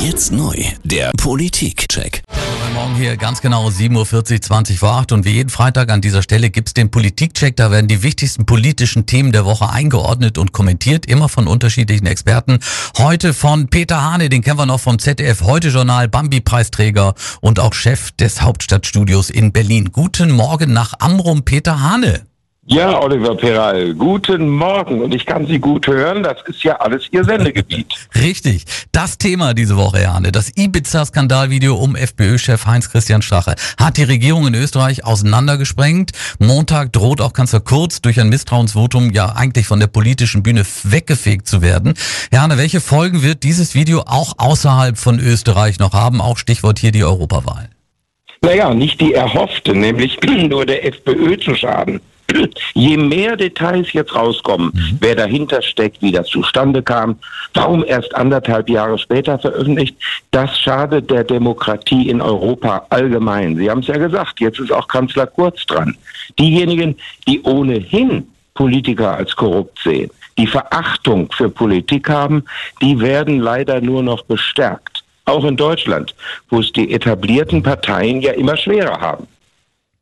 Jetzt neu, der Politikcheck. Morgen hier ganz genau 7.40 Uhr, 20 vor 8 und wie jeden Freitag an dieser Stelle gibt's den Politikcheck. Da werden die wichtigsten politischen Themen der Woche eingeordnet und kommentiert, immer von unterschiedlichen Experten. Heute von Peter Hane, den kennen wir noch vom ZDF Heute Journal, Bambi-Preisträger und auch Chef des Hauptstadtstudios in Berlin. Guten Morgen nach Amrum, Peter Hane. Ja, Oliver Peral, guten Morgen und ich kann Sie gut hören, das ist ja alles Ihr Sendegebiet. Richtig. Das Thema diese Woche, Jane, das Ibiza-Skandalvideo um FPÖ-Chef Heinz-Christian Strache hat die Regierung in Österreich auseinandergesprengt. Montag droht auch Kanzler Kurz durch ein Misstrauensvotum ja eigentlich von der politischen Bühne weggefegt zu werden. Jane, welche Folgen wird dieses Video auch außerhalb von Österreich noch haben? Auch Stichwort hier die Europawahl. Naja, nicht die erhoffte, nämlich nur der FPÖ zu schaden. Je mehr Details jetzt rauskommen, mhm. wer dahinter steckt, wie das zustande kam, warum erst anderthalb Jahre später veröffentlicht, das schadet der Demokratie in Europa allgemein. Sie haben es ja gesagt, jetzt ist auch Kanzler Kurz dran. Diejenigen, die ohnehin Politiker als korrupt sehen, die Verachtung für Politik haben, die werden leider nur noch bestärkt. Auch in Deutschland, wo es die etablierten Parteien ja immer schwerer haben.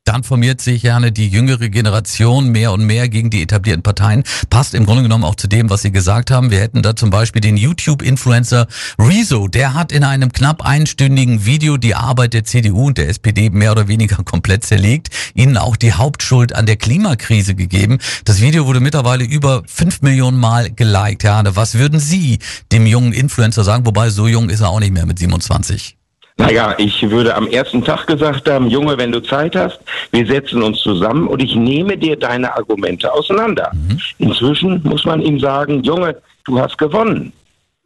Dann formiert sich gerne die jüngere Generation mehr und mehr gegen die etablierten Parteien. Passt im Grunde genommen auch zu dem, was Sie gesagt haben. Wir hätten da zum Beispiel den YouTube-Influencer Rezo. Der hat in einem knapp einstündigen Video die Arbeit der CDU und der SPD mehr oder weniger komplett zerlegt, ihnen auch die Hauptschuld an der Klimakrise gegeben. Das Video wurde mittlerweile über fünf Millionen Mal geliked. Ja, was würden Sie dem jungen Influencer sagen? Wobei so jung ist er auch nicht mehr mit 27. Naja, ich würde am ersten Tag gesagt haben, Junge, wenn du Zeit hast, wir setzen uns zusammen und ich nehme dir deine Argumente auseinander. Mhm. Inzwischen muss man ihm sagen, Junge, du hast gewonnen.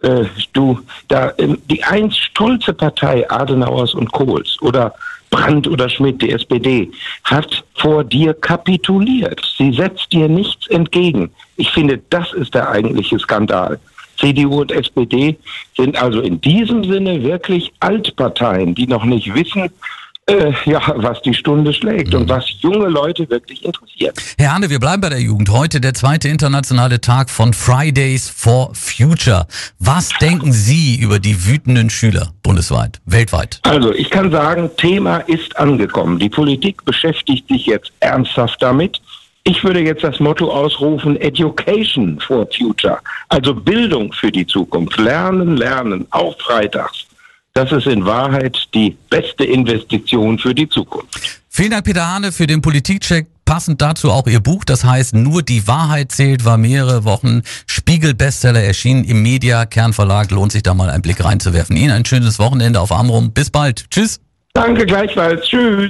Äh, du, da, äh, die einst stolze Partei Adenauers und Kohls oder Brandt oder Schmidt, die SPD, hat vor dir kapituliert. Sie setzt dir nichts entgegen. Ich finde, das ist der eigentliche Skandal. CDU und SPD sind also in diesem Sinne wirklich Altparteien, die noch nicht wissen, äh, ja, was die Stunde schlägt mhm. und was junge Leute wirklich interessiert. Herr Arne, wir bleiben bei der Jugend. Heute der zweite internationale Tag von Fridays for Future. Was denken Sie über die wütenden Schüler bundesweit, weltweit? Also ich kann sagen, Thema ist angekommen. Die Politik beschäftigt sich jetzt ernsthaft damit. Ich würde jetzt das Motto ausrufen, Education for Future, also Bildung für die Zukunft. Lernen, lernen, auch freitags. Das ist in Wahrheit die beste Investition für die Zukunft. Vielen Dank, Peter Hane, für den Politikcheck. Passend dazu auch Ihr Buch, das heißt Nur die Wahrheit zählt, war mehrere Wochen Spiegel-Bestseller erschienen im Media Kernverlag. Lohnt sich da mal einen Blick reinzuwerfen. Ihnen ein schönes Wochenende auf Amrum. Bis bald. Tschüss. Danke gleichfalls. Tschüss.